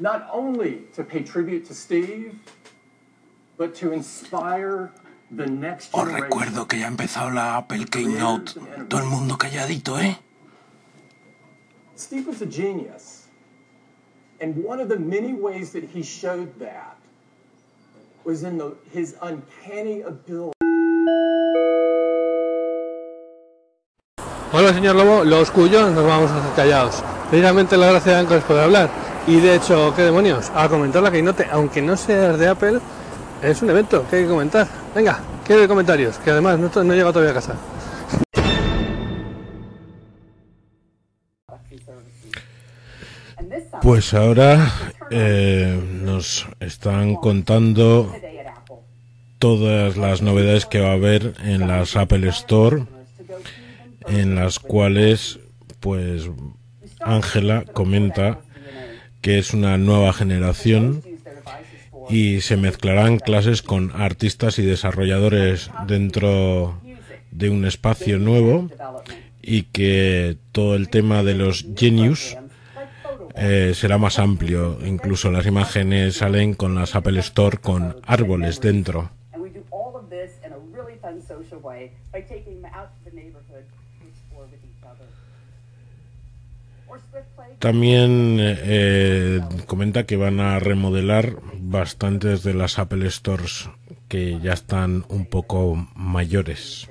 not only to pay tribute to Steve, but to inspire the next Os recuerdo que ya ha empezado la Apple Keynote. Todo el mundo calladito, ¿eh? Steve was a genius. And one of the many ways that he showed that was in the, his uncanny ability. Hola, señor Lobo, los cuyos nos vamos a hacer callados. Precisamente la gracia de Anchor es poder hablar. Y de hecho, ¿qué demonios? A comentar la Keynote, aunque no seas de Apple, es un evento que hay que comentar. Venga, quiero comentarios, que además no, no he llegado todavía a casa. Pues ahora eh, nos están contando todas las novedades que va a haber en las Apple Store, en las cuales, pues, Ángela comenta que es una nueva generación y se mezclarán clases con artistas y desarrolladores dentro de un espacio nuevo y que todo el tema de los genius eh, será más amplio. Incluso las imágenes salen con las Apple Store con árboles dentro. También eh, comenta que van a remodelar bastantes de las Apple Stores que ya están un poco mayores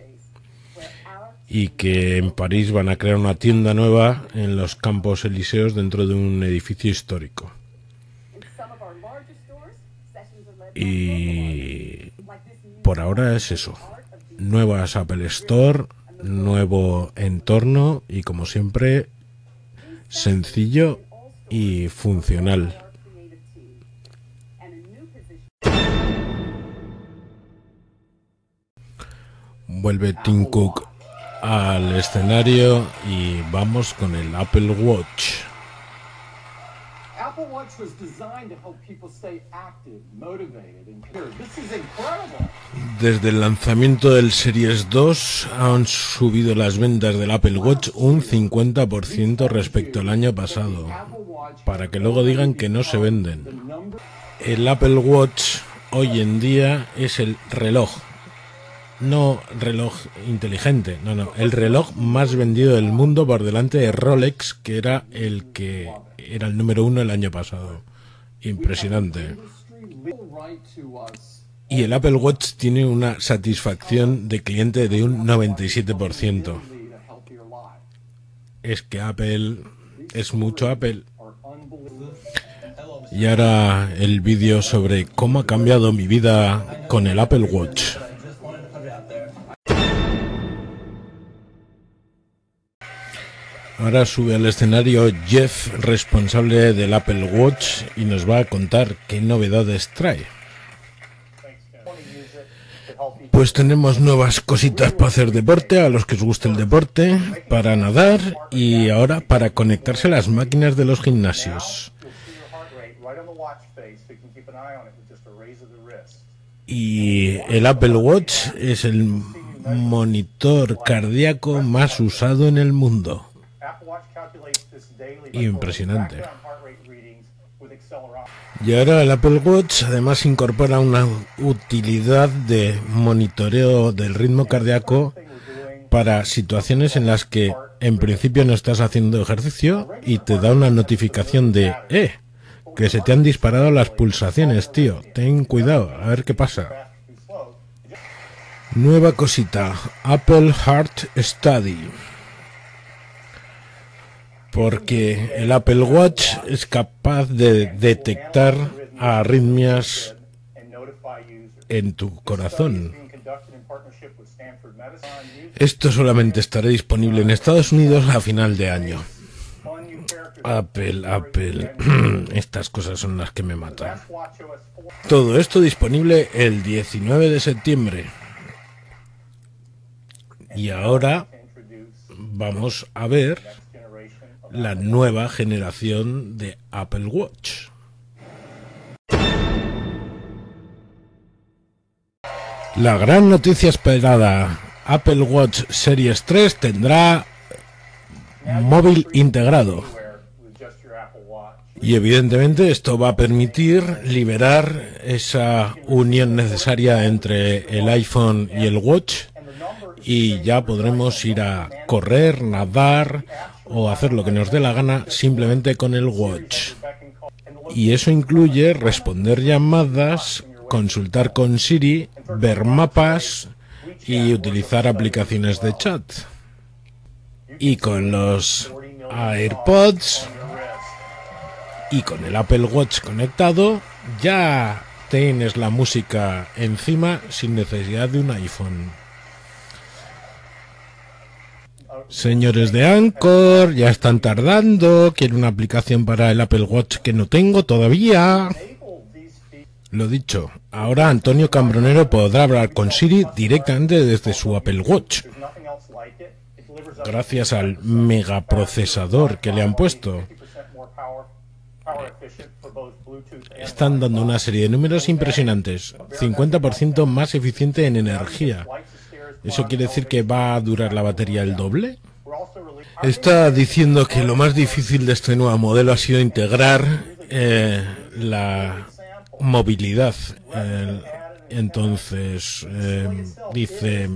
y que en París van a crear una tienda nueva en los Campos Elíseos dentro de un edificio histórico. Y por ahora es eso. Nuevas Apple Store, nuevo entorno y como siempre sencillo y funcional. Vuelve Tim Cook al escenario y vamos con el Apple Watch. Desde el lanzamiento del Series 2 han subido las ventas del Apple Watch un 50% respecto al año pasado, para que luego digan que no se venden. El Apple Watch hoy en día es el reloj, no reloj inteligente, no, no, el reloj más vendido del mundo por delante de Rolex, que era el que era el número uno el año pasado. Impresionante. Y el Apple Watch tiene una satisfacción de cliente de un 97%. lead a healthier life. Es que Apple es mucho Apple. Y ahora el vídeo sobre cómo ha cambiado mi vida con el Apple Watch. Ahora sube al escenario Jeff, responsable del Apple Watch, y nos va a contar qué novedades trae. Pues tenemos nuevas cositas para hacer deporte, a los que os guste el deporte, para nadar y ahora para conectarse a las máquinas de los gimnasios. Y el Apple Watch es el monitor cardíaco más usado en el mundo. Impresionante. Y ahora el Apple Watch además incorpora una utilidad de monitoreo del ritmo cardíaco para situaciones en las que en principio no estás haciendo ejercicio y te da una notificación de, eh, que se te han disparado las pulsaciones, tío. Ten cuidado, a ver qué pasa. Nueva cosita, Apple Heart Study. Porque el Apple Watch es capaz de detectar arritmias en tu corazón. Esto solamente estará disponible en Estados Unidos a final de año. Apple, Apple. Estas cosas son las que me matan. Watch OS 4 Todo esto disponible el 19 de septiembre. Y ahora vamos a ver la nueva generación de Apple Watch. La gran noticia esperada, Apple Watch Series 3 tendrá móvil integrado. Y evidentemente esto va a permitir liberar esa unión necesaria entre el iPhone y el Watch y ya podremos ir a correr, nadar o hacer lo que nos dé la gana simplemente con el Watch. Y eso incluye responder llamadas, consultar con Siri, ver mapas y utilizar aplicaciones de chat. Y con los AirPods y con el Apple Watch conectado ya tienes la música encima sin necesidad de un iPhone. Señores de Anchor, ya están tardando. Quiero una aplicación para el Apple Watch que no tengo todavía. Lo dicho, ahora Antonio Cambronero podrá hablar con Siri directamente desde su Apple Watch. Gracias al megaprocesador que le han puesto. Están dando una serie de números impresionantes. 50% más eficiente en energía. ¿Eso quiere decir que va a durar la batería el doble? Está diciendo que lo más difícil de este nuevo modelo ha sido integrar eh, la movilidad. Entonces, eh, dice,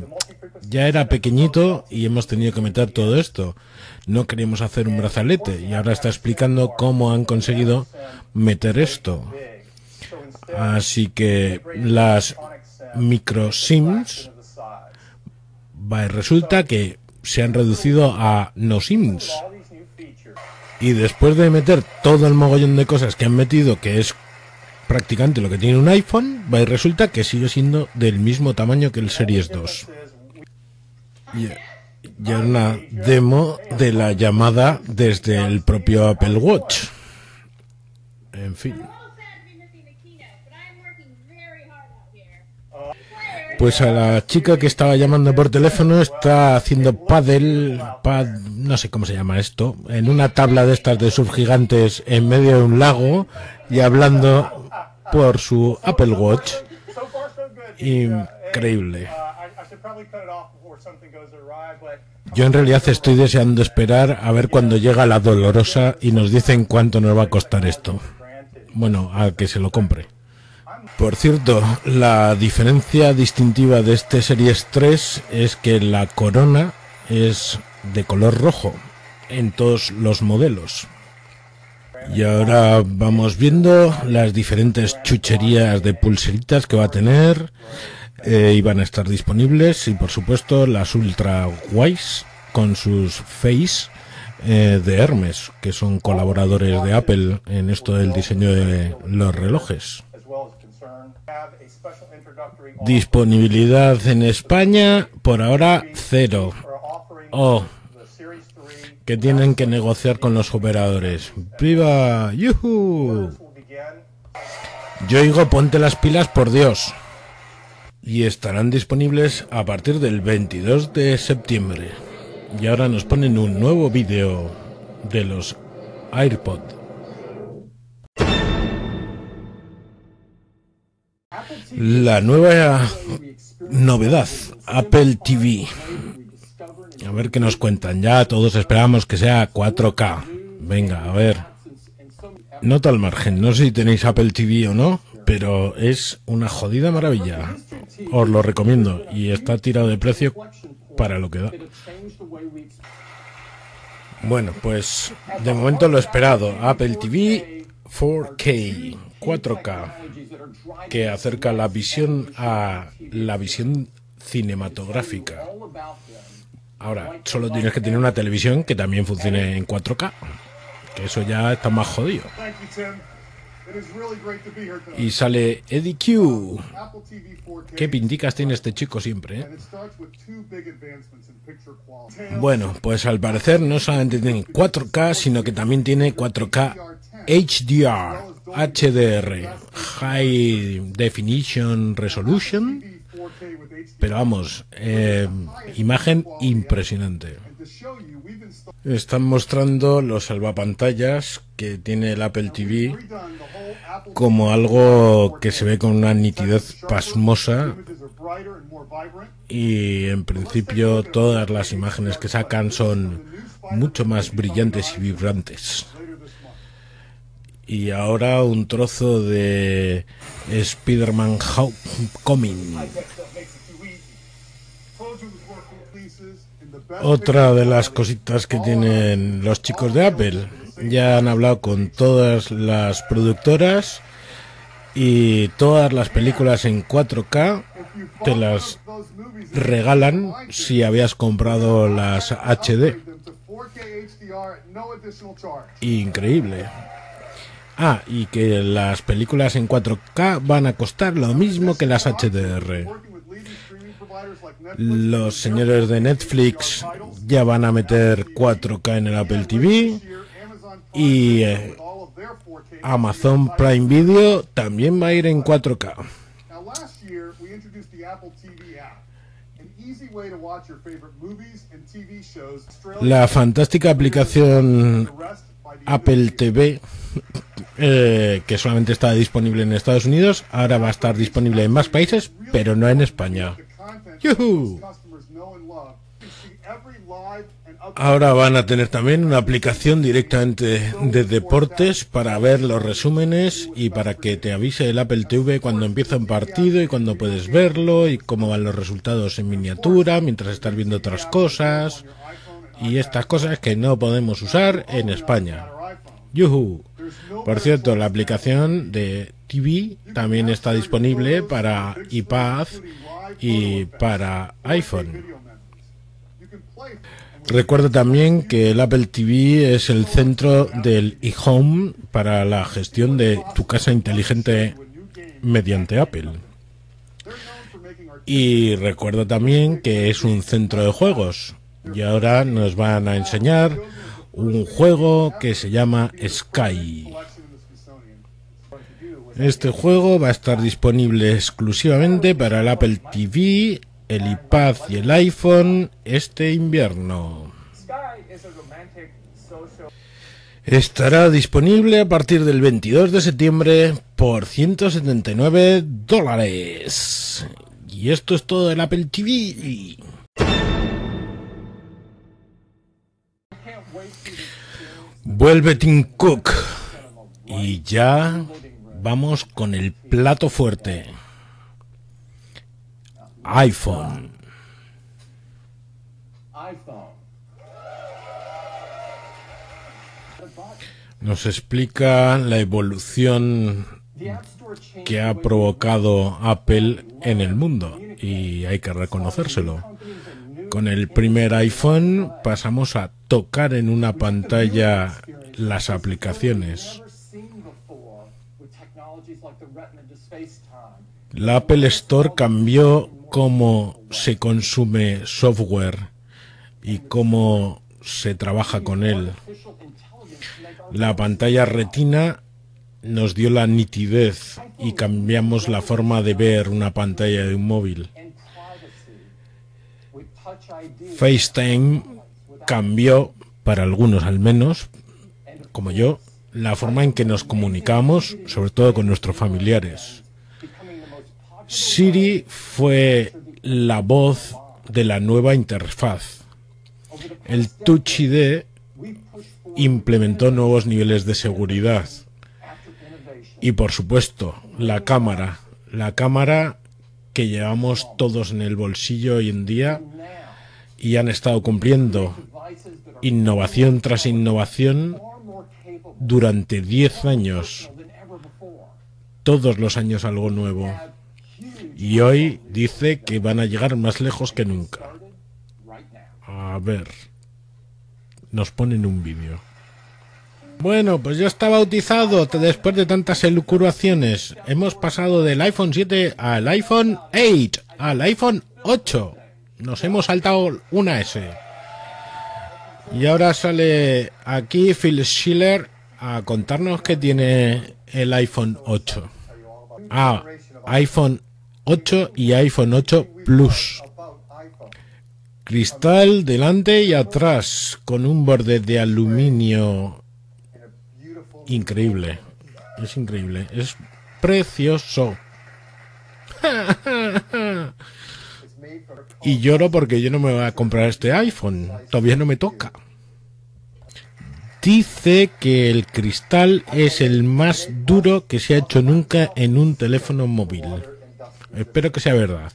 ya era pequeñito y hemos tenido que meter todo esto. No queríamos hacer un brazalete y ahora está explicando cómo han conseguido meter esto. Así que las micro SIMs resulta que se han reducido a no sims. Y después de meter todo el mogollón de cosas que han metido, que es prácticamente lo que tiene un iPhone, va y resulta que sigue siendo del mismo tamaño que el Series 2. Y ya una demo de la llamada desde el propio Apple Watch. En fin. Pues a la chica que estaba llamando por teléfono está haciendo paddle, pad, no sé cómo se llama esto, en una tabla de estas de surf gigantes en medio de un lago y hablando por su Apple Watch. Increíble. Yo en realidad estoy deseando esperar a ver cuando llega la dolorosa y nos dicen cuánto nos va a costar esto. Bueno, a que se lo compre. Por cierto, la diferencia distintiva de este Series 3 es que la corona es de color rojo en todos los modelos. Y ahora vamos viendo las diferentes chucherías de pulseritas que va a tener eh, y van a estar disponibles y por supuesto las Ultra Wise con sus Face eh, de Hermes, que son colaboradores de Apple en esto del diseño de los relojes. Disponibilidad en España por ahora cero. Oh, que tienen que negociar con los operadores. ¡Viva! ¡Yuhu! Yo digo, ponte las pilas por Dios. Y estarán disponibles a partir del 22 de septiembre. Y ahora nos ponen un nuevo vídeo de los AirPods. La nueva novedad, Apple TV. A ver qué nos cuentan. Ya todos esperamos que sea 4K. Venga, a ver. Nota al margen. No sé si tenéis Apple TV o no, pero es una jodida maravilla. Os lo recomiendo. Y está tirado de precio para lo que da. Bueno, pues de momento lo esperado. Apple TV 4K, 4K que acerca la visión a la visión cinematográfica. Ahora, solo tienes que tener una televisión que también funcione en 4K, que eso ya está más jodido. Y sale Eddie Q. Qué pinticas tiene este chico siempre, ¿eh? Bueno, pues al parecer no solamente tiene 4K, sino que también tiene 4K HDR, HDR, High Definition Resolution, pero vamos, eh, imagen impresionante. Están mostrando los salvapantallas que tiene el Apple TV como algo que se ve con una nitidez pasmosa y en principio todas las imágenes que sacan son mucho más brillantes y vibrantes. Y ahora un trozo de Spider-Man Homecoming. Otra de las cositas que tienen los chicos de Apple. Ya han hablado con todas las productoras y todas las películas en 4K te las regalan si habías comprado las HD. Increíble. Ah, y que las películas en 4K van a costar lo mismo que las HDR. Los señores de Netflix ya van a meter 4K en el Apple TV y eh, Amazon Prime Video también va a ir en 4K. La fantástica aplicación Apple TV, eh, que solamente está disponible en Estados Unidos, ahora va a estar disponible en más países, pero no en España. Ahora van a tener también una aplicación directamente de deportes para ver los resúmenes y para que te avise el Apple TV cuando empieza un partido y cuando puedes verlo y cómo van los resultados en miniatura mientras estás viendo otras cosas y estas cosas que no podemos usar en España. Yuhu. Por cierto, la aplicación de TV también está disponible para iPad y para iPhone. Recuerda también que el Apple TV es el centro del eHome para la gestión de tu casa inteligente mediante Apple. Y recuerda también que es un centro de juegos. Y ahora nos van a enseñar un juego que se llama Sky. Este juego va a estar disponible exclusivamente para el Apple TV, el iPad y el iPhone este invierno. Estará disponible a partir del 22 de septiembre por 179 dólares. Y esto es todo del Apple TV. Vuelve Tim Cook. Y ya vamos con el plato fuerte. iPhone. Nos explica la evolución que ha provocado Apple en el mundo y hay que reconocérselo. Con el primer iPhone pasamos a tocar en una pantalla las aplicaciones. La Apple Store cambió cómo se consume software y cómo se trabaja con él. La pantalla retina nos dio la nitidez y cambiamos la forma de ver una pantalla de un móvil. FaceTime cambió, para algunos al menos, como yo, la forma en que nos comunicamos, sobre todo con nuestros familiares. Siri fue la voz de la nueva interfaz. El Touch ID implementó nuevos niveles de seguridad. Y por supuesto, la cámara. La cámara que llevamos todos en el bolsillo hoy en día y han estado cumpliendo innovación tras innovación durante 10 años. Todos los años algo nuevo. Y hoy dice que van a llegar más lejos que nunca. A ver. Nos ponen un vídeo. Bueno, pues ya está bautizado después de tantas elucubraciones. Hemos pasado del iPhone 7 al iPhone 8, al iPhone 8. Nos hemos saltado una S. Y ahora sale aquí Phil Schiller a contarnos que tiene el iPhone 8. Ah, iPhone 8 y iPhone 8 Plus. Cristal delante y atrás con un borde de aluminio increíble. Es increíble. Es precioso. y lloro porque yo no me voy a comprar este iPhone. Todavía no me toca. dice que el cristal es el más duro que se ha hecho nunca en un teléfono móvil. Espero que sea verdad.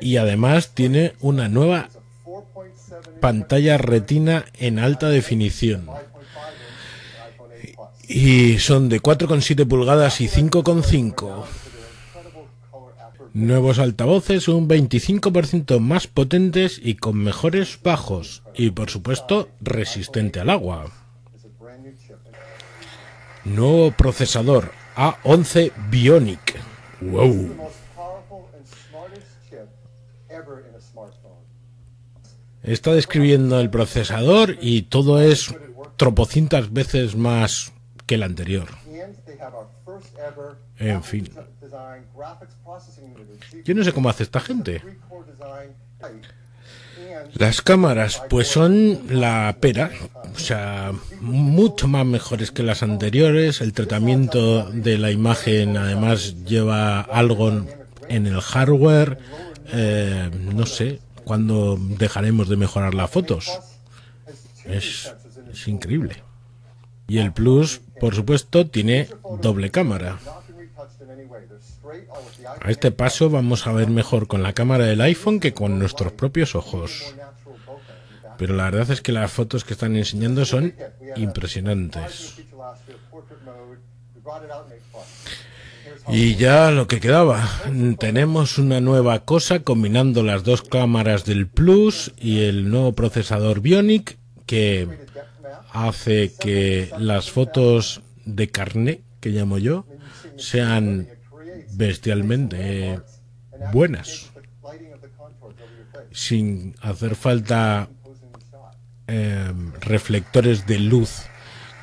Y además tiene una nueva pantalla retina en alta definición. Y son de 4,7 pulgadas y 5,5. Nuevos altavoces un 25% más potentes y con mejores bajos. Y por supuesto, resistente al agua. Nuevo procesador A11 Bionic. ¡Wow! Está describiendo el procesador y todo es tropocientas veces más que el anterior. En fin. Yo no sé cómo hace esta gente. Las cámaras, pues son la pera, o sea, mucho más mejores que las anteriores. El tratamiento de la imagen, además, lleva algo en el hardware. Eh, no sé cuándo dejaremos de mejorar las fotos. Es, es increíble. Y el Plus, por supuesto, tiene doble cámara. A este paso vamos a ver mejor con la cámara del iPhone que con nuestros propios ojos. Pero la verdad es que las fotos que están enseñando son impresionantes. Y ya lo que quedaba, tenemos una nueva cosa combinando las dos cámaras del Plus y el nuevo procesador Bionic que hace que las fotos de carné, que llamo yo, sean bestialmente buenas, sin hacer falta em, reflectores de luz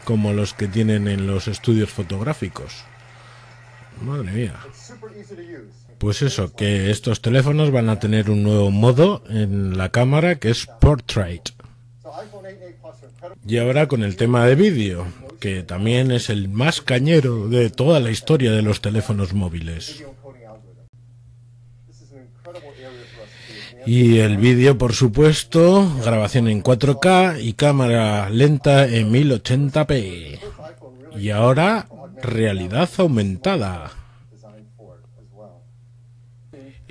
como los que tienen en los estudios fotográficos. Madre mía. Pues eso, que estos teléfonos van a tener un nuevo modo en la cámara que es Portrait. Y ahora con el tema de vídeo, que también es el más cañero de toda la historia de los teléfonos móviles. Y el vídeo, por supuesto, grabación en 4K y cámara lenta en 1080p. Y ahora, realidad aumentada.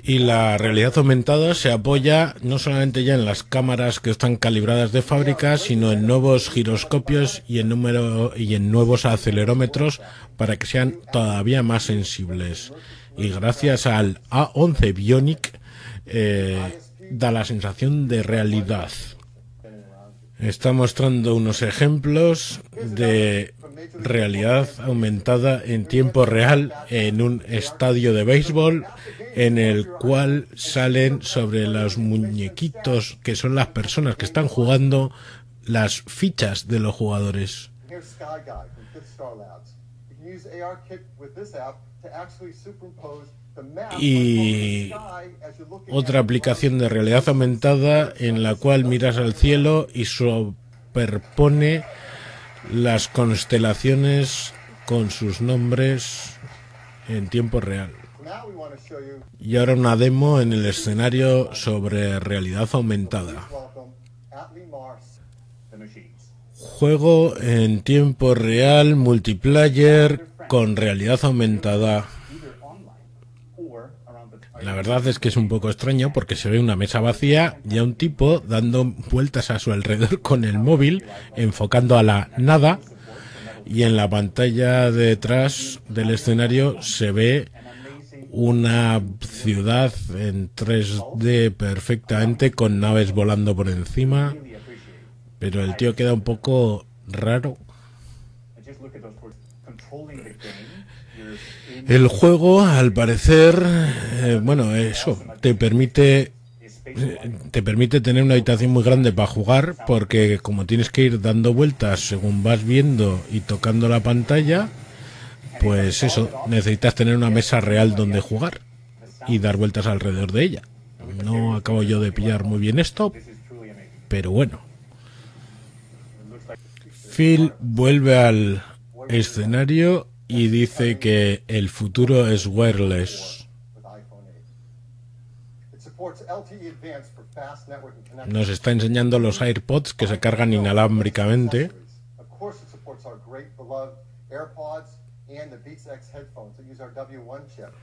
Y la realidad aumentada se apoya no solamente ya en las cámaras que están calibradas de fábrica, sino en nuevos giroscopios y en, nuevos acelerómetros para que sean todavía más sensibles. Y gracias al A11 Bionic eh, da la sensación de realidad. Está mostrando unos ejemplos de realidad aumentada en tiempo real en un estadio de béisbol en el cual salen sobre los muñequitos que son las personas que están jugando las fichas de los jugadores. Y otra aplicación de realidad aumentada en la cual miras al cielo y superpone las constelaciones con sus nombres en tiempo real. Y ahora una demo en el escenario sobre realidad aumentada. Juego en tiempo real multiplayer con realidad aumentada. La verdad es que es un poco extraño porque se ve una mesa vacía y a un tipo dando vueltas a su alrededor con el móvil, enfocando a la nada, y en la pantalla detrás del escenario se ve una ciudad en 3D perfectamente con naves volando por encima, pero el tío queda un poco raro. El juego, al parecer, eh, bueno, eso, te permite te permite tener una habitación muy grande para jugar porque como tienes que ir dando vueltas según vas viendo y tocando la pantalla, pues eso, necesitas tener una mesa real donde jugar y dar vueltas alrededor de ella. No acabo yo de pillar muy bien esto, pero bueno. Phil vuelve al escenario y dice que el futuro es wireless. Nos está enseñando los AirPods que se cargan inalámbricamente. Of course, it supports our great beloved AirPods and the Beats X headphones that use our W1 chip.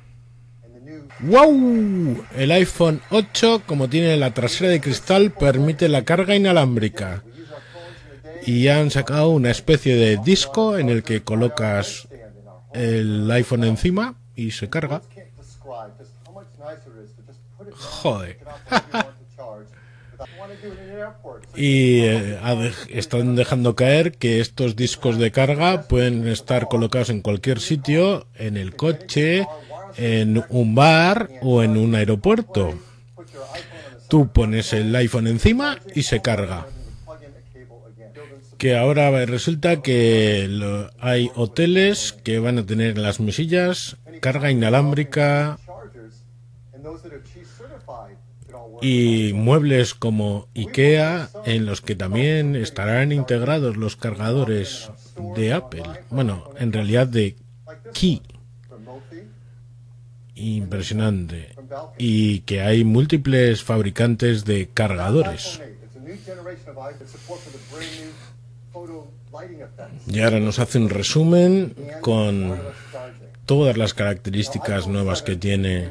And the new ¡Wow! El iPhone 8, como tiene la trasera de cristal, permite la carga inalámbrica. Y han sacado una especie de disco en el que colocas el iPhone encima y se carga. Joder. Y eh, están dejando caer que estos discos de carga pueden estar colocados en cualquier sitio, en el coche, en un bar o en un aeropuerto. Tú pones el iPhone encima y se carga. side and plug in a cable again. Building Que ahora resulta que hay hoteles que van a tener en las mesillas carga inalámbrica y muebles como IKEA en los que también estarán integrados los cargadores de Apple. Bueno, en realidad de Key. Impresionante. Y que hay múltiples fabricantes de cargadores. iPhone 8. It's a new generation of iPhone with support for the brand new photo lighting effects. Y ahora nos hace un resumen con todas las características nuevas que tiene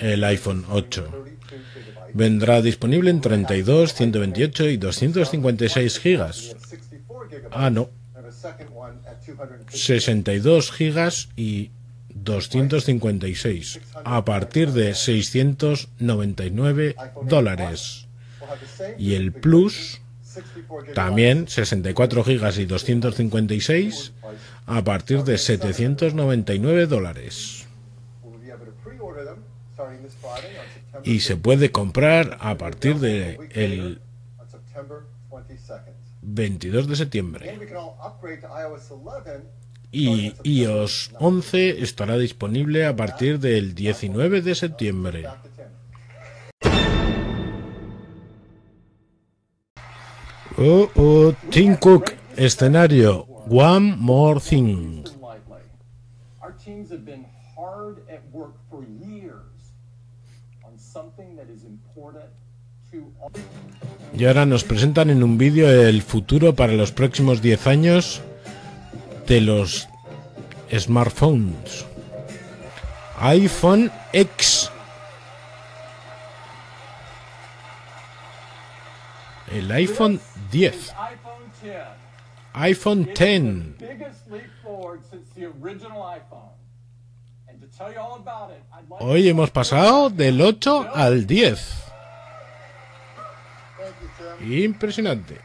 el iPhone 8. 32 gigabytes. Vendrá disponible en 32, 128 y 256 gigas. 64 gigabytes. Ah, no, And a second one at 250. 62 gigas y 256 a partir de 699 dólares. Y el Plus 64 gigabytes. También 64 gigas y 256 a partir de 799 dólares. Y se puede comprar a partir de el on September 22nd. 22 de septiembre. And we can all upgrade to iOS 11 Y iOS 11 estará disponible a partir del 19 de septiembre. Oh, oh, Tim Cook, escenario, One More Thing. Listen lightly. Our teams have been hard at work for years on something that is important to all. Y ahora nos presentan en un vídeo el futuro para los próximos 10 años de los smartphones. iPhone X. El iPhone 10. iPhone 10 iPhone is 10. the biggest leap forward since the original iPhone. And to tell you all about it, I'd like Hoy hemos pasado del 8 al 10. Impresionante.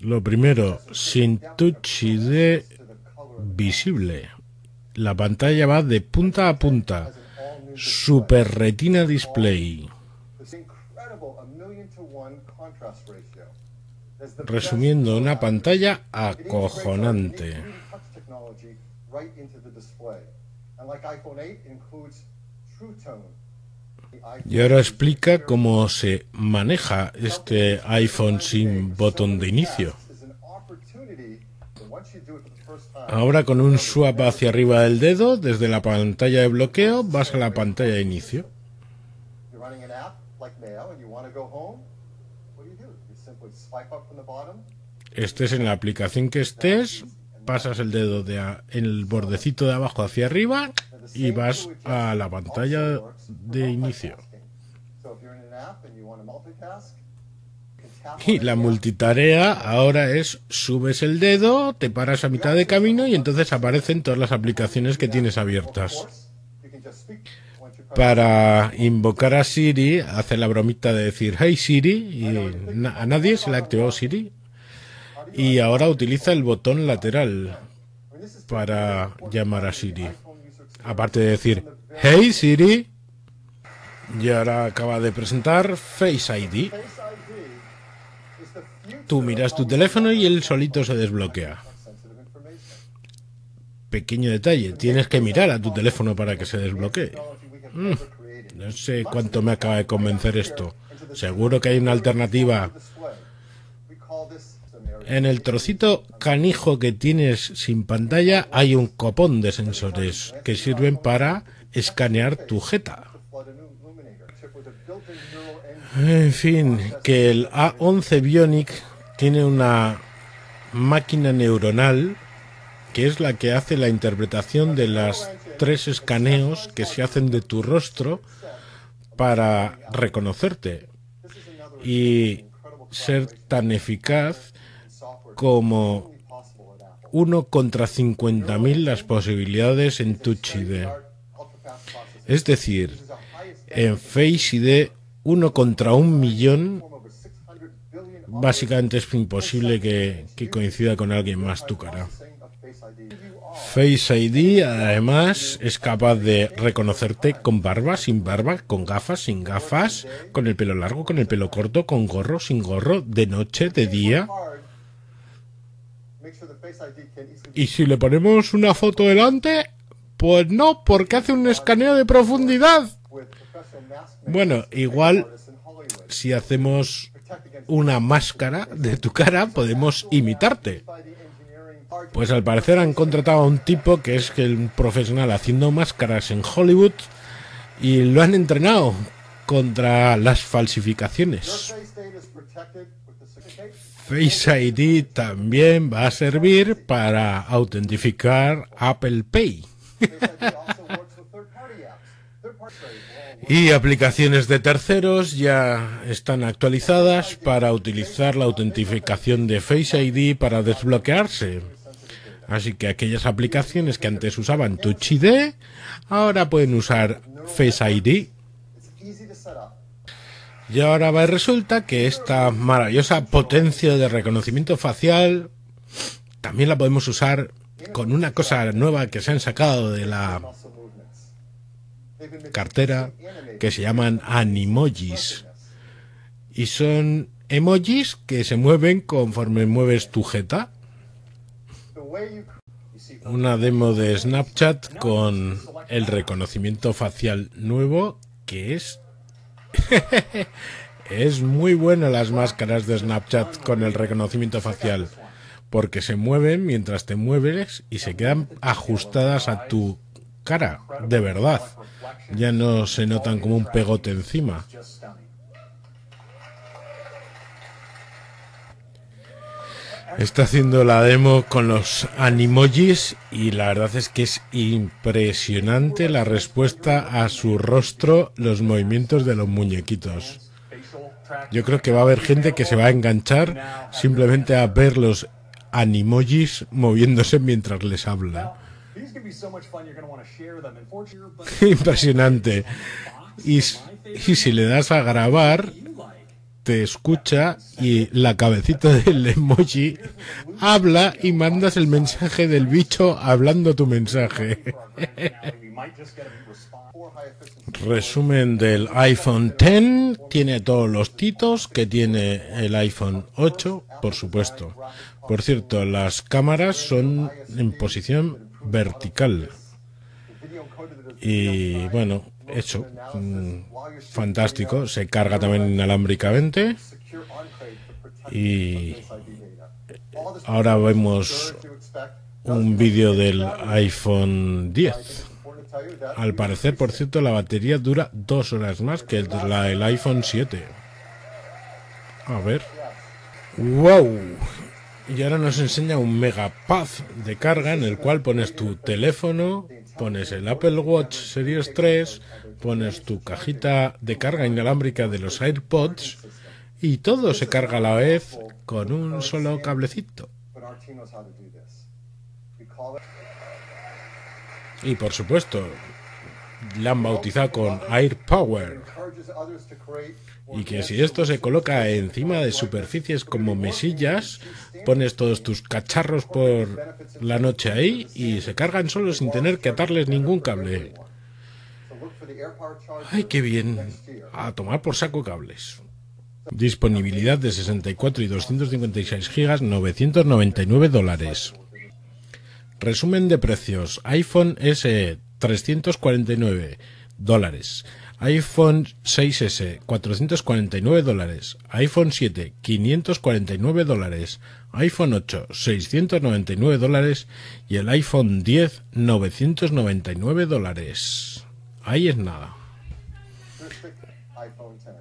Lo primero, sin touch ID visible. La pantalla va de punta a punta. Super Retina Display. This incredible a million to one contrast ratio. There's the Resumiendo, una pantalla acojonante. unique 3D touch technology right into the display. And like iPhone 8, it includes True Tone. The iPhone Y ahora explica cómo se maneja este iPhone sin botón de inicio. Ahora con un swap hacia arriba del dedo, desde la pantalla de bloqueo, vas a la pantalla de inicio. Estés en la aplicación que estés, pasas el dedo de a- en el bordecito de abajo hacia arriba y vas a la pantalla de inicio. Y la multitarea ahora es subes el dedo, te paras a mitad de camino y entonces aparecen todas las aplicaciones que tienes abiertas. Para invocar a Siri, hace la bromita de decir Hey Siri y a nadie se le ha activado Siri. Y ahora utiliza el botón lateral para llamar a Siri. Aparte de decir Hey Siri. Y ahora acaba de presentar Face ID. Tú miras tu teléfono y él solito se desbloquea. Pequeño detalle, tienes que mirar a tu teléfono para que se desbloquee. Created. No sé cuánto me acaba de convencer esto. Seguro que hay una alternativa. En el trocito canijo que tienes sin pantalla hay un copón de sensores que sirven para escanear tu jeta. En fin, que el A11 Bionic tiene una máquina neuronal que es la que hace la interpretación de las tres escaneos que se hacen de tu rostro para reconocerte y ser tan eficaz como uno contra 50.000 las posibilidades en Touch ID. Es decir, en Face ID uno contra un millón básicamente es imposible que, que coincida con alguien más tu cara. Face ID además es capaz de reconocerte con barba, sin barba, con gafas, sin gafas, con el pelo largo, con el pelo corto, con gorro, sin gorro, de noche, de día. Y si le ponemos una foto delante, pues no, porque hace un escaneo de profundidad. Bueno, igual si hacemos una máscara de tu cara, podemos imitarte. Pues al parecer han contratado a un tipo que es que el profesional haciendo máscaras en Hollywood y lo han entrenado contra las falsificaciones. Face ID también va a servir para autentificar Apple Pay. Y aplicaciones de terceros ya están actualizadas para utilizar la autentificación de Face ID para desbloquearse. Así que aquellas aplicaciones que antes usaban Touch ID, ahora pueden usar Face ID. Y ahora resulta que esta maravillosa potencia de reconocimiento facial también la podemos usar con una cosa nueva que se han sacado de la cartera que se llaman animojis. Y son emojis que se mueven conforme mueves tu jeta. Una demo de Snapchat con el reconocimiento facial nuevo que es... es muy buena las máscaras de Snapchat con el reconocimiento facial porque se mueven mientras te mueves y se quedan ajustadas a tu cara, de verdad. Ya no se notan como un pegote encima. Está haciendo la demo con los animojis y la verdad es que es impresionante la respuesta a su rostro, los movimientos de los muñequitos. Yo creo que va a haber gente que se va a enganchar simplemente a ver los animojis moviéndose mientras les habla. Impresionante. Y, y si le das a grabar, te escucha y la cabecita del emoji habla y mandas el mensaje del bicho hablando tu mensaje. Resumen del iPhone X. Tiene todos los titos que tiene el iPhone 8, por supuesto. Por cierto, las cámaras son en posición vertical. Y bueno, hecho. Mm, fantástico. Se carga también inalámbricamente. Y ahora vemos un vídeo del iPhone 10. Al parecer, por cierto, la batería dura dos horas más que la del iPhone 7. A ver. ¡Wow! Y ahora nos enseña un megapad de carga en el cual pones tu teléfono, pones el Apple Watch Series 3, pones tu cajita de carga inalámbrica de los AirPods y todo se carga a la vez con un solo cablecito. Y por supuesto, la han bautizado con AirPower. Y que si esto se coloca encima de superficies como mesillas, pones todos tus cacharros por la noche ahí y se cargan solo sin tener que atarles ningún cable. Ay, qué bien. A tomar por saco cables. Disponibilidad de 64 y 256 gigas, 999 dólares. Resumen de precios. iPhone S 349 dólares. iPhone 6S 449 dólares. iPhone 7 549 dólares. iPhone 8 699 dólares. Y el iPhone 10 999 dólares. Ahí es nada. iPhone 10.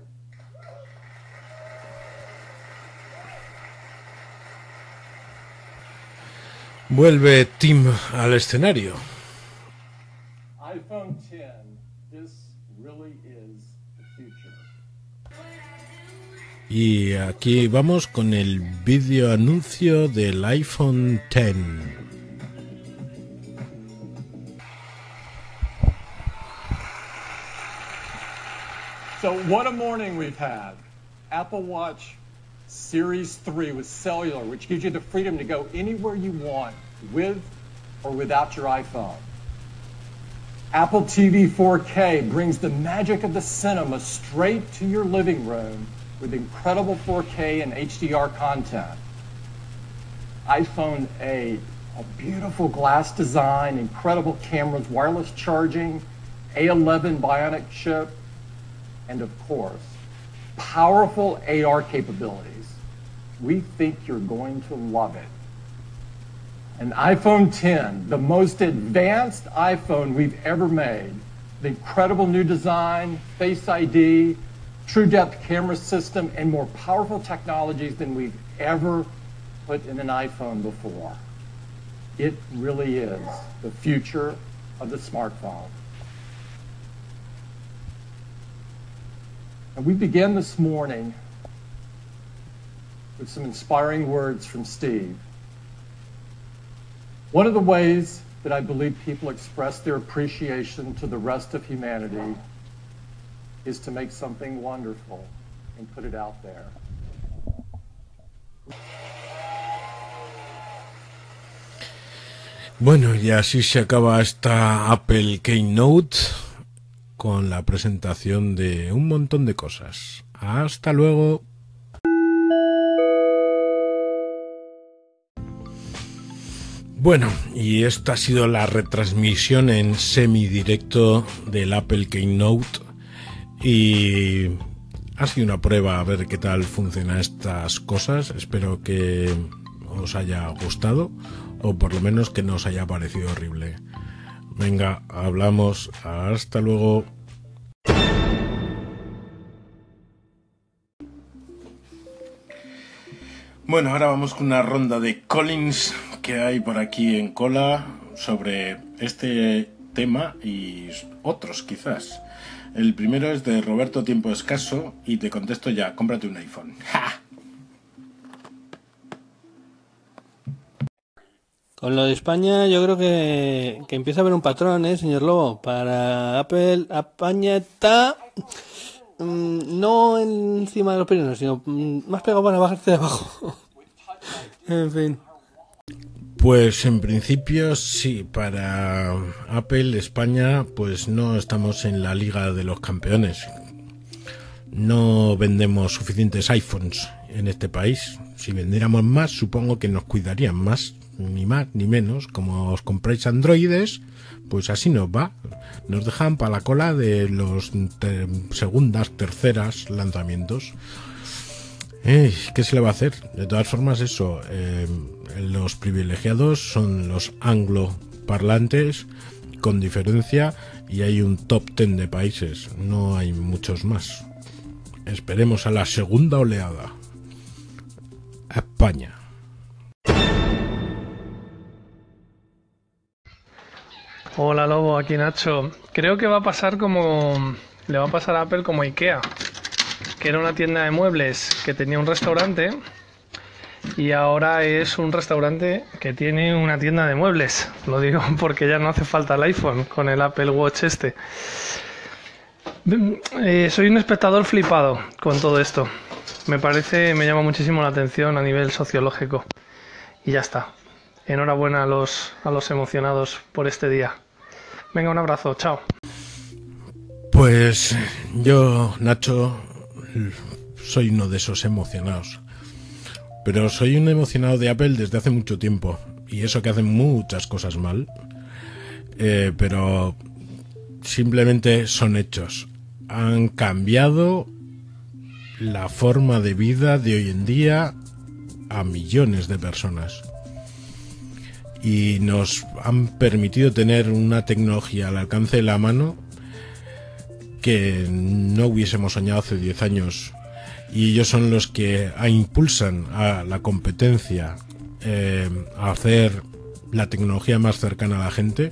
Vuelve Tim al escenario. iPhone 10, this really is the future. Y aquí vamos con el vídeo anuncio del iPhone 10. So, what a morning we've had. Apple Watch Series 3 with cellular, which gives you the freedom to go anywhere you want with or without your iPhone. Apple TV 4K brings the magic of the cinema straight to your living room with incredible 4K and HDR content. iPhone 8, a beautiful glass design, incredible cameras, wireless charging, A11 Bionic chip, and of course, powerful AR capabilities. We think you're going to love it. An iPhone 10, the most advanced iPhone we've ever made. The incredible new design, Face ID, true depth camera system, and more powerful technologies than we've ever put in an iPhone before. It really is the future of the smartphone. And we began this morning with some inspiring words from Steve. One of the ways that I believe people express their appreciation to the rest of humanity is to make something wonderful and put it out there. Bueno, y así se acaba esta Apple Keynote con la presentación de un montón de cosas. Hasta luego. Bueno, y esta ha sido la retransmisión en semidirecto del Apple Keynote y ha sido una prueba a ver qué tal funcionan estas cosas. Espero que os haya gustado o por lo menos que no os haya parecido horrible. Venga, hablamos. Hasta luego. Bueno, ahora vamos con una ronda de Collins que hay por aquí en cola sobre este tema y otros quizás. El primero es de Roberto Tiempo Escaso y te contesto ya, cómprate un iPhone. ¡Ja! Con lo de España yo creo que, que empieza a haber un patrón, ¿eh, señor Lobo? Para Apple, España está mm, no encima de los Pirineos, sino mm, más pegado para bajarte de abajo. en fin. Pues en principio sí, para Apple España pues no estamos en la liga de los campeones. No vendemos suficientes iPhones en este país. Si vendiéramos más supongo que nos cuidarían más, ni más ni menos. Como os compráis androides, pues así nos va. Nos dejan para la cola de los segundas, terceras lanzamientos. Eh, ¿Qué se le va a hacer? De todas formas, eso, eh, los privilegiados son los angloparlantes con diferencia y hay un top ten de países, no hay muchos más. Esperemos a la segunda oleada. España. Hola Lobo, aquí Nacho. Creo que va a pasar como le va a pasar a Apple como IKEA, que era una tienda de muebles que tenía un restaurante y ahora es un restaurante que tiene una tienda de muebles. Lo digo porque ya no hace falta el iPhone con el Apple Watch este. Eh, soy un espectador flipado con todo esto. Me parece, me llama muchísimo la atención a nivel sociológico. Y ya está. Enhorabuena a los, a los emocionados por este día. Venga, un abrazo, chao. Pues yo, Nacho, soy uno de esos emocionados. Pero soy un emocionado de Apple desde hace mucho tiempo. Y eso que hacen muchas cosas mal. Eh, pero simplemente son hechos. Han cambiado la forma de vida de hoy en día a millones de personas. Y nos han permitido tener una tecnología al alcance de la mano que no hubiésemos soñado hace 10 años. Y ellos son los que impulsan a la competencia eh, a hacer la tecnología más cercana a la gente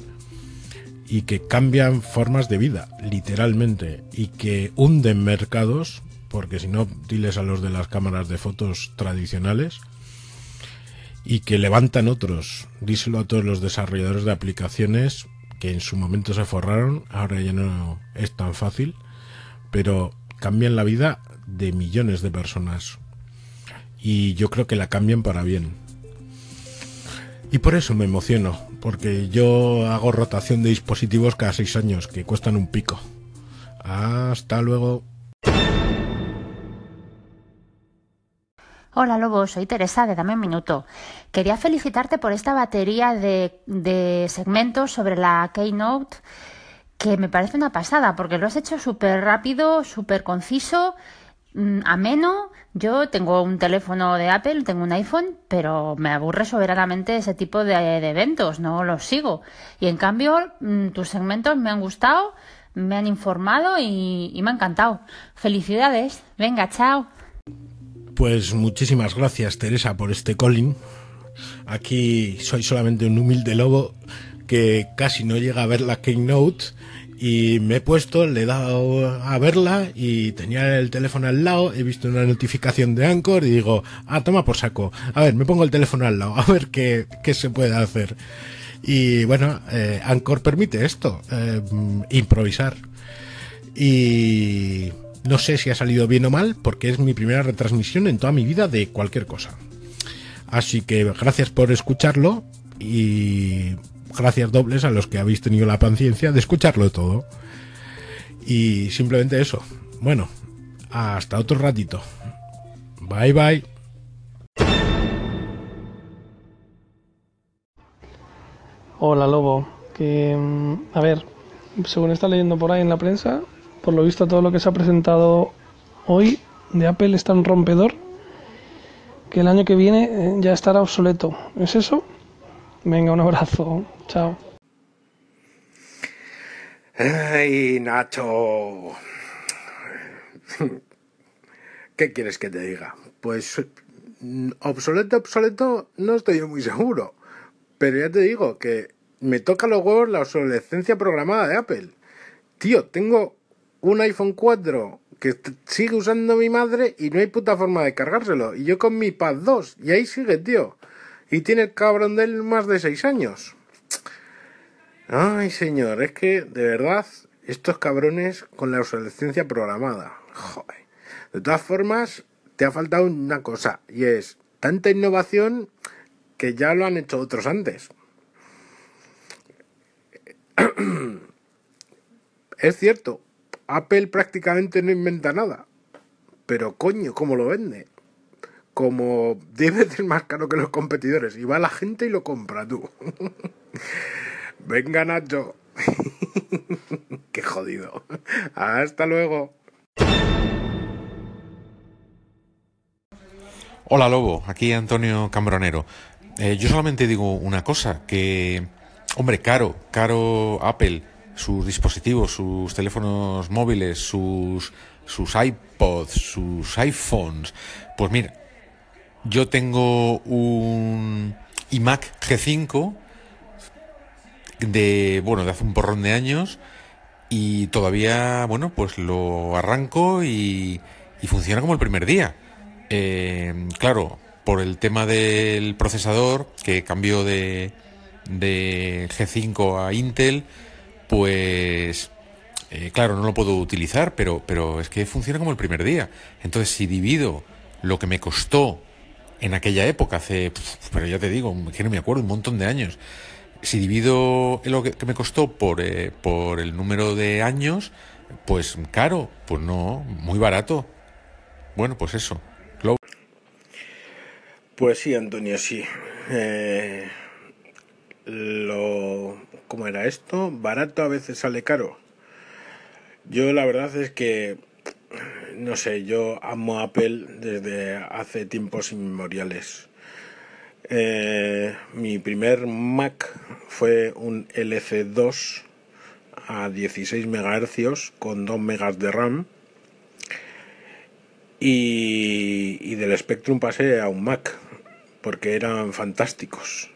y que cambian formas de vida, literalmente, y que hunden mercados, porque si no, diles a los de las cámaras de fotos tradicionales, y que levantan otros. Díselo a todos los desarrolladores de aplicaciones que en su momento se forraron, ahora ya no es tan fácil, pero cambian la vida de millones de personas. Y yo creo que la cambian para bien. Y por eso me emociono, porque yo hago rotación de dispositivos cada seis años, que cuestan un pico. Hasta luego. Hola Lobo, soy Teresa de Dame un Minuto. Quería felicitarte por esta batería de, segmentos sobre la Keynote que me parece una pasada porque lo has hecho súper rápido, súper conciso, mm, ameno. Yo tengo un teléfono de Apple, tengo un iPhone, pero me aburre soberanamente ese tipo de, eventos, no los sigo. Y en cambio, mm, tus segmentos me han gustado, me han informado y, y me ha encantado. Felicidades. Venga, chao. Pues muchísimas gracias Teresa por este calling. Aquí soy solamente un humilde lobo que casi no llega a ver la Keynote y me he puesto, le he dado a verla y tenía el teléfono al lado, he visto una notificación de Anchor y digo, ah, toma por saco, a ver, me pongo el teléfono al lado, a ver qué, qué se puede hacer. Y bueno, eh, Anchor permite esto, eh, improvisar. Y no sé si ha salido bien o mal, porque es mi primera retransmisión en toda mi vida de cualquier cosa. Así que gracias por escucharlo y gracias dobles a los que habéis tenido la paciencia de escucharlo todo. Y simplemente eso. Bueno, hasta otro ratito. Bye bye. Hola Lobo, que mm, a ver, según está leyendo por ahí en la prensa, por lo visto todo lo que se ha presentado hoy de Apple es tan rompedor que el año que viene eh, ya estará obsoleto. ¿Es eso? Venga, un abrazo. Chao. Ay, Nacho. ¿Qué quieres que te diga? Pues obsoleto, obsoleto, no estoy muy seguro. Pero ya te digo que me toca los huevos la obsolescencia programada de Apple. Tío, tengo un iPhone 4 que sigue usando mi madre y no hay puta forma de cargárselo. Y yo con mi Pad 2. Y ahí sigue, tío. Y tiene el cabrón de él más de 6 años. Ay, señor, es que de verdad, estos cabrones con la obsolescencia programada. Joder. De todas formas, te ha faltado una cosa. Y es tanta innovación que ya lo han hecho otros antes. Es cierto, Apple prácticamente no inventa nada. Pero coño, ¿cómo lo vende? Como 10 veces más caro que los competidores. Y va la gente y lo compra tú. Venga, Nacho. Qué jodido. Hasta luego. Hola Lobo, aquí Antonio Cambronero. Eh, yo solamente digo una cosa, que, hombre, caro, caro Apple, sus dispositivos, sus teléfonos móviles, sus, sus iPods, sus iPhones. Pues mira, yo tengo un iMac G5 de, bueno, de hace un porrón de años y todavía, bueno, pues lo arranco y, y funciona como el primer día. Eh, claro, por el tema del procesador que cambió de, de G5 a Intel, pues eh, claro, no lo puedo utilizar, pero, pero es que funciona como el primer día. Entonces, si divido lo que me costó en aquella época, hace, pero ya te digo, que no me acuerdo, un montón de años, si divido lo que, me costó por, eh, por el número de años, pues caro, pues no, muy barato. Bueno, pues eso. Pues sí, Antonio, sí. Eh, lo, ¿Cómo era esto? Barato a veces sale caro. Yo la verdad es que, no sé, yo amo Apple desde hace tiempos inmemoriales. Eh, mi primer Mac fue un LC2 a 16 MHz con 2 megas de RAM y, y del Spectrum pasé a un Mac porque eran fantásticos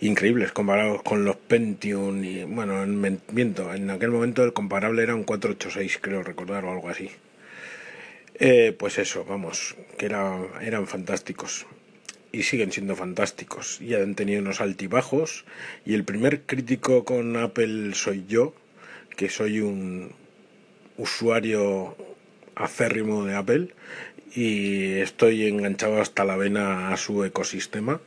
increíbles comparados con los Pentium y bueno, en, miento, en aquel momento el comparable era un 486 creo recordar o algo así. Eh, pues eso, vamos, que era, eran fantásticos. Y siguen siendo fantásticos. Y han tenido unos altibajos. Y el primer crítico con Apple soy yo, que soy un usuario acérrimo de Apple. Y estoy enganchado hasta la vena a su ecosistema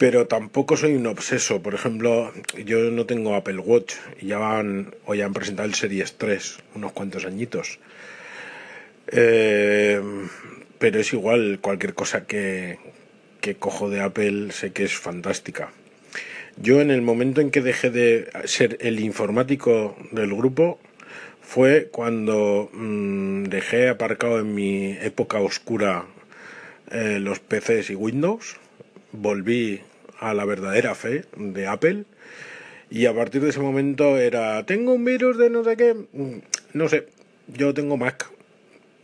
pero tampoco soy un obseso. Por ejemplo, yo no tengo Apple Watch y ya van, o ya han presentado el Series 3, unos cuantos añitos. Eh, pero es igual, cualquier cosa que, que cojo de Apple sé que es fantástica. Yo en el momento en que dejé de ser el informático del grupo fue cuando mm, dejé aparcado en mi época oscura eh, los PCs y Windows, volví a la verdadera fe de Apple. Y a partir de ese momento era, tengo un virus de no sé qué, mm, no sé, yo tengo Mac,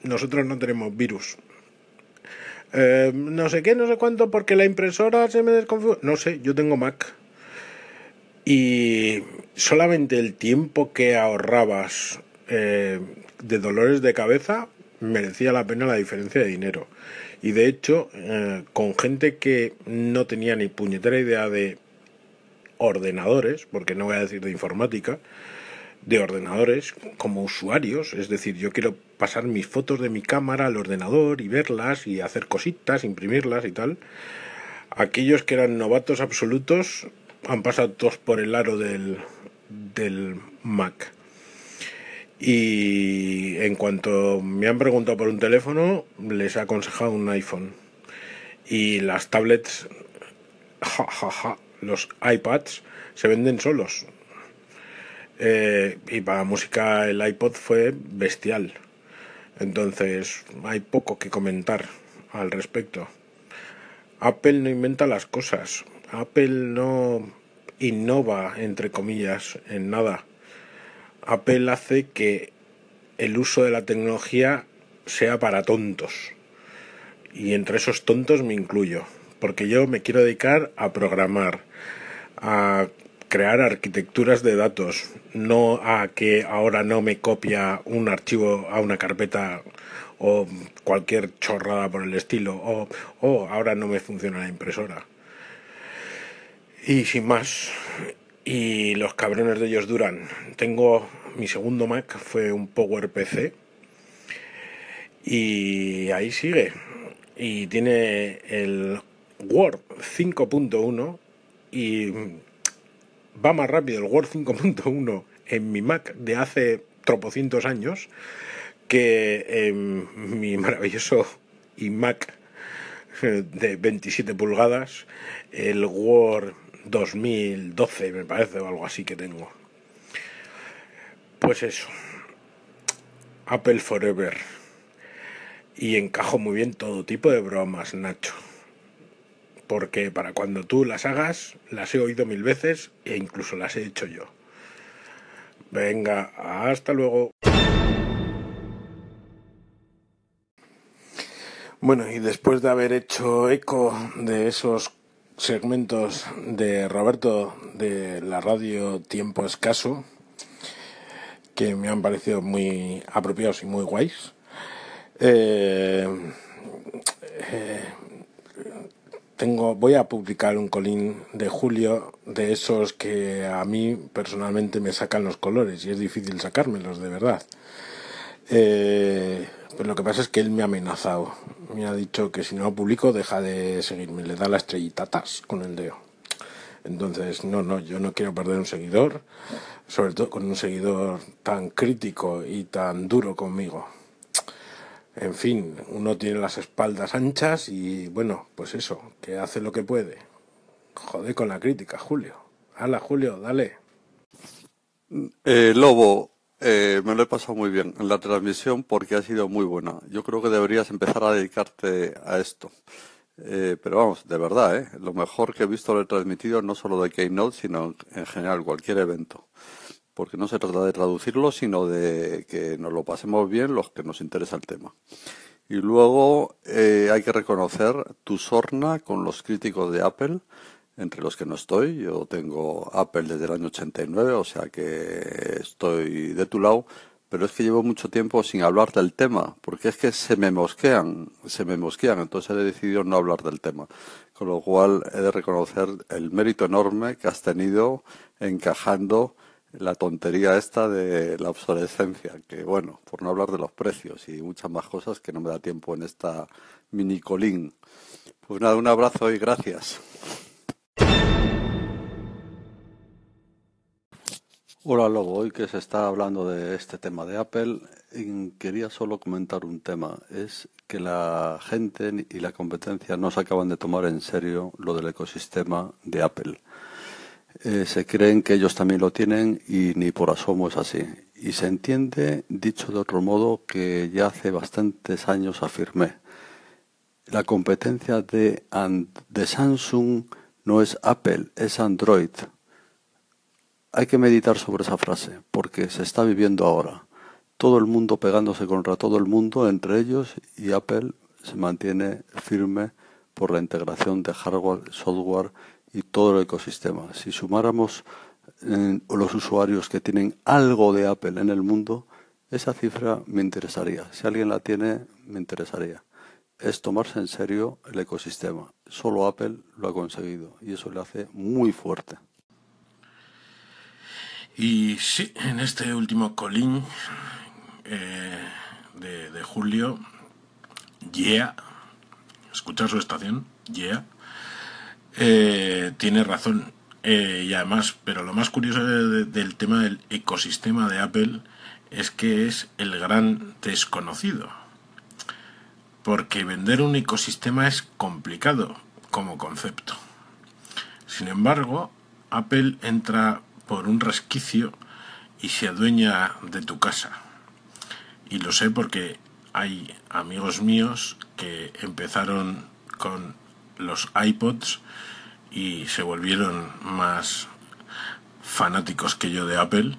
nosotros no tenemos virus. Eh, no sé qué, no sé cuánto, porque la impresora se me desconfigura. No sé, yo tengo Mac. Y solamente el tiempo que ahorrabas eh, de dolores de cabeza merecía la pena la diferencia de dinero. Y de hecho, eh, con gente que no tenía ni puñetera idea de ordenadores, porque no voy a decir de informática, de ordenadores como usuarios, es decir, yo quiero pasar mis fotos de mi cámara al ordenador y verlas y hacer cositas, imprimirlas y tal. Aquellos que eran novatos absolutos han pasado todos por el aro del, del Mac. Y en cuanto me han preguntado por un teléfono, les he aconsejado un iPhone. Y las tablets, ja, los iPads se venden solos. Eh, y para música el iPod fue bestial. Entonces hay poco que comentar al respecto. Apple no inventa las cosas. Apple no innova, entre comillas, en nada Apple hace que el uso de la tecnología sea para tontos. Y entre esos tontos me incluyo, porque yo me quiero dedicar a programar, a crear arquitecturas de datos, no a que ahora no me copia un archivo a una carpeta o cualquier chorrada por el estilo, o, o ahora no me funciona la impresora. Y sin más, y los cabrones de ellos duran. Tengo mi segundo Mac fue un PowerPC y ahí sigue. Y tiene el Word 5.1 y va más rápido el Word 5.1 en mi Mac de hace tropocientos años que en mi maravilloso iMac de 27 pulgadas, el Word 2012 me parece o algo así que tengo. Pues eso. Apple Forever. Y encajo muy bien todo tipo de bromas, Nacho. Porque para cuando tú las hagas, las he oído mil veces e incluso las he hecho yo. Venga, hasta luego. Bueno, y después de haber hecho eco de esos segmentos de Roberto de la radio Tiempo Escaso, que me han parecido muy apropiados y muy guays, eh, eh, tengo, voy a publicar un colín de julio de esos que a mí personalmente me sacan los colores y es difícil sacármelos de verdad. Eh, pues lo que pasa es que él me ha amenazado. Me ha dicho que si no lo publico deja de seguirme. Le da la estrellita con el dedo. Entonces, no, no, yo no quiero perder un seguidor, sobre todo con un seguidor tan crítico y tan duro conmigo. En fin, uno tiene las espaldas anchas y bueno, pues eso, que hace lo que puede. Joder con la crítica, Julio. Hala, Julio, dale. Eh, Lobo, eh, me lo he pasado muy bien en la transmisión porque ha sido muy buena. Yo creo que deberías empezar a dedicarte a esto. Eh, pero vamos, de verdad, ¿eh? lo mejor que he visto lo he transmitido no solo de Keynote, sino en general cualquier evento. porque no se trata de traducirlo, sino de que nos lo pasemos bien los que nos interesa el tema. Y luego eh, hay que reconocer tu sorna con los críticos de Apple, entre los que no estoy. Yo tengo Apple desde el año 89, o sea que estoy de tu lado, pero es que llevo mucho tiempo sin hablar del tema, porque es que se me mosquean, se me mosquean, entonces he decidido no hablar del tema. Con lo cual he de reconocer el mérito enorme que has tenido encajando la tontería esta de la obsolescencia, que bueno, por no hablar de los precios y muchas más cosas que no me da tiempo en esta mini colín. Pues nada, un abrazo y gracias. Hola Lobo, hoy que se está hablando de este tema de Apple, quería solo comentar un tema, es que la gente y la competencia no se acaban de tomar en serio lo del ecosistema de Apple. Eh, se creen que ellos también lo tienen y ni por asomo es así. Y se entiende, dicho de otro modo, que ya hace bastantes años afirmé, la competencia de, de Samsung no es Apple, es Android hay que meditar sobre esa frase, porque se está viviendo ahora. Todo el mundo pegándose contra todo el mundo, entre ellos, y Apple se mantiene firme por la integración de hardware, software y todo el ecosistema. Si sumáramos eh, los usuarios que tienen algo de Apple en el mundo, esa cifra me interesaría. Si alguien la tiene, me interesaría. Es tomarse en serio el ecosistema. Solo Apple lo ha conseguido y eso le hace muy fuerte. Y sí, en este último colín eh, de, julio, Yeah, escucha su estación, Yeah, eh, tiene razón. Eh, y además, pero lo más curioso del tema del ecosistema de Apple es que es el gran desconocido. Porque vender un ecosistema es complicado como concepto. Sin embargo, Apple entra por un resquicio y se adueña de tu casa. Y lo sé porque hay amigos míos que empezaron con los iPods y se volvieron más fanáticos que yo de Apple.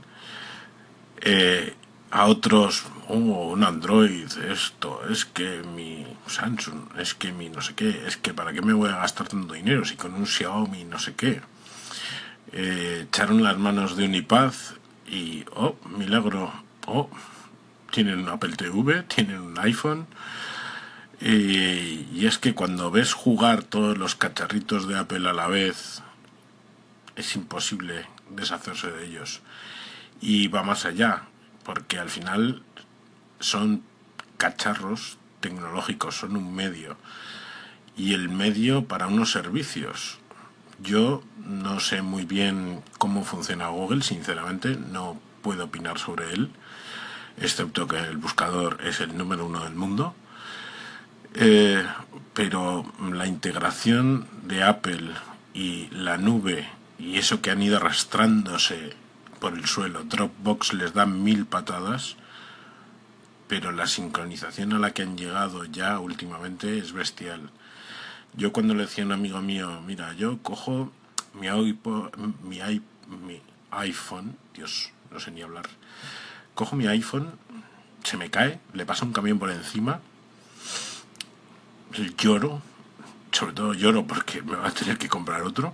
Eh, a otros, oh, un Android, esto, es que mi Samsung, es que mi no sé qué, es que para qué me voy a gastar tanto dinero si con un Xiaomi no sé qué eh, echaron las manos de un iPad y, oh, milagro, oh, tienen un Apple TV, tienen un iPhone. y es que cuando ves jugar todos los cacharritos de Apple a la vez, es imposible deshacerse de ellos. Y va más allá, porque al final son cacharros tecnológicos, son un medio. Y el medio para unos servicios. Yo no sé muy bien cómo funciona Google, sinceramente, no puedo opinar sobre él, excepto que el buscador es el número uno del mundo. Eh, pero la integración de Apple y la nube y eso que han ido arrastrándose por el suelo, Dropbox les da mil patadas, pero la sincronización a la que han llegado ya últimamente es bestial. Yo cuando le decía a un amigo mío, mira, yo cojo mi, mi, iPhone, Dios, no sé ni hablar, cojo mi iPhone, se me cae, le pasa un camión por encima, lloro, sobre todo lloro porque me va a tener que comprar otro,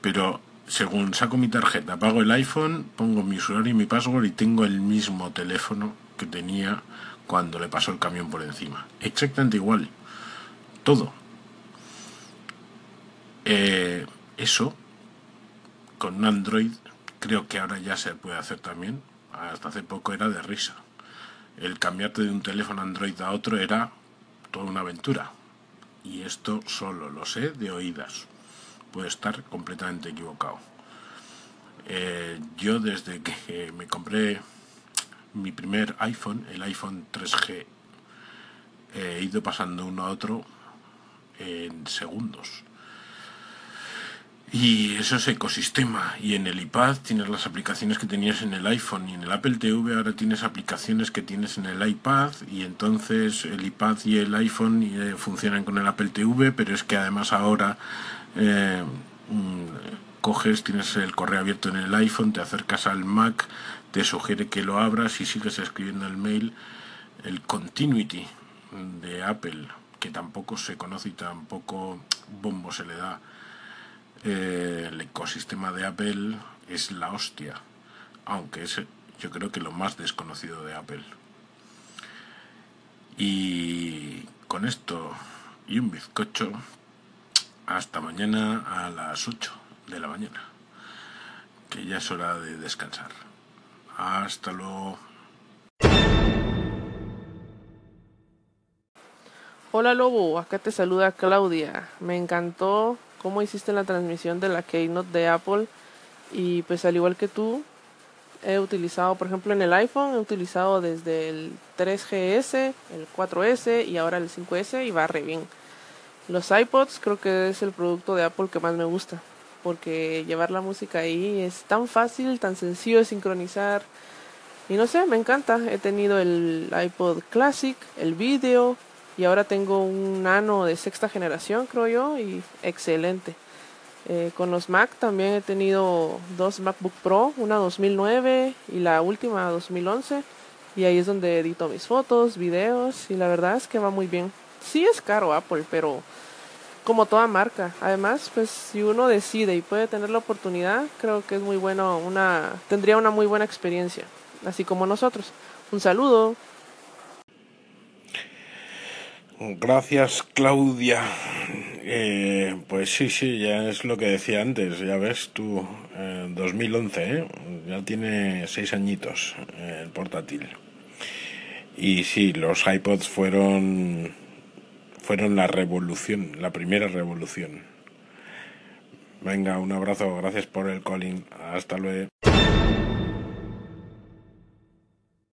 pero según saco mi tarjeta, pago el iPhone, pongo mi usuario y mi password y tengo el mismo teléfono que tenía cuando le pasó el camión por encima. Exactamente igual. Todo. Eh, eso, con Android, creo que ahora ya se puede hacer también. Hasta hace poco era de risa. El cambiarte de un teléfono Android a otro era toda una aventura. Y esto solo lo sé de oídas. Puedo estar completamente equivocado. Eh, yo desde que me compré mi primer iPhone, el iPhone 3G, he ido pasando uno a otro en segundos y eso es ecosistema. Y en el iPad tienes las aplicaciones que tenías en el iPhone y en el Apple TV ahora tienes aplicaciones que tienes en el iPad y entonces el iPad y el iPhone eh, funcionan con el Apple TV, pero es que además ahora eh, mm, coges, tienes el correo abierto en el iPhone, te acercas al Mac, te sugiere que lo abras y sigues escribiendo el mail, el Continuity de Apple, que tampoco se conoce y tampoco bombo se le da. El ecosistema de Apple es la hostia, aunque es yo creo que lo más desconocido de Apple. Y con esto y un bizcocho, hasta mañana a las 8 de la mañana, que ya es hora de descansar. Hasta luego. Hola Lobo, acá te saluda Claudia. Me encantó cómo hiciste la transmisión de la Keynote de Apple y pues al igual que tú, he utilizado, por ejemplo en el iPhone, he utilizado desde el 3GS, el 4S y ahora el 5S y va re bien. Los iPods creo que es el producto de Apple que más me gusta, porque llevar la música ahí es tan fácil, tan sencillo de sincronizar. Y no sé, me encanta. He tenido el iPod Classic, el Video y ahora tengo un Nano de sexta generación, creo yo, y excelente. Eh, con los Mac también he tenido dos MacBook Pro, una 2009 y la última 2011. Y ahí es donde edito mis fotos, videos y la verdad es que va muy bien. Sí es caro Apple, pero como toda marca. Además, pues si uno decide y puede tener la oportunidad, creo que es muy bueno, una tendría una muy buena experiencia, así como nosotros. Un saludo. Gracias, Claudia. Eh, pues sí, sí, ya es lo que decía antes. Ya ves tú, 2011, ¿eh? ya tiene seis añitos eh, el portátil. Y sí, los iPods fueron fueron la revolución, la primera revolución. Venga, un abrazo, gracias por el calling. Hasta luego.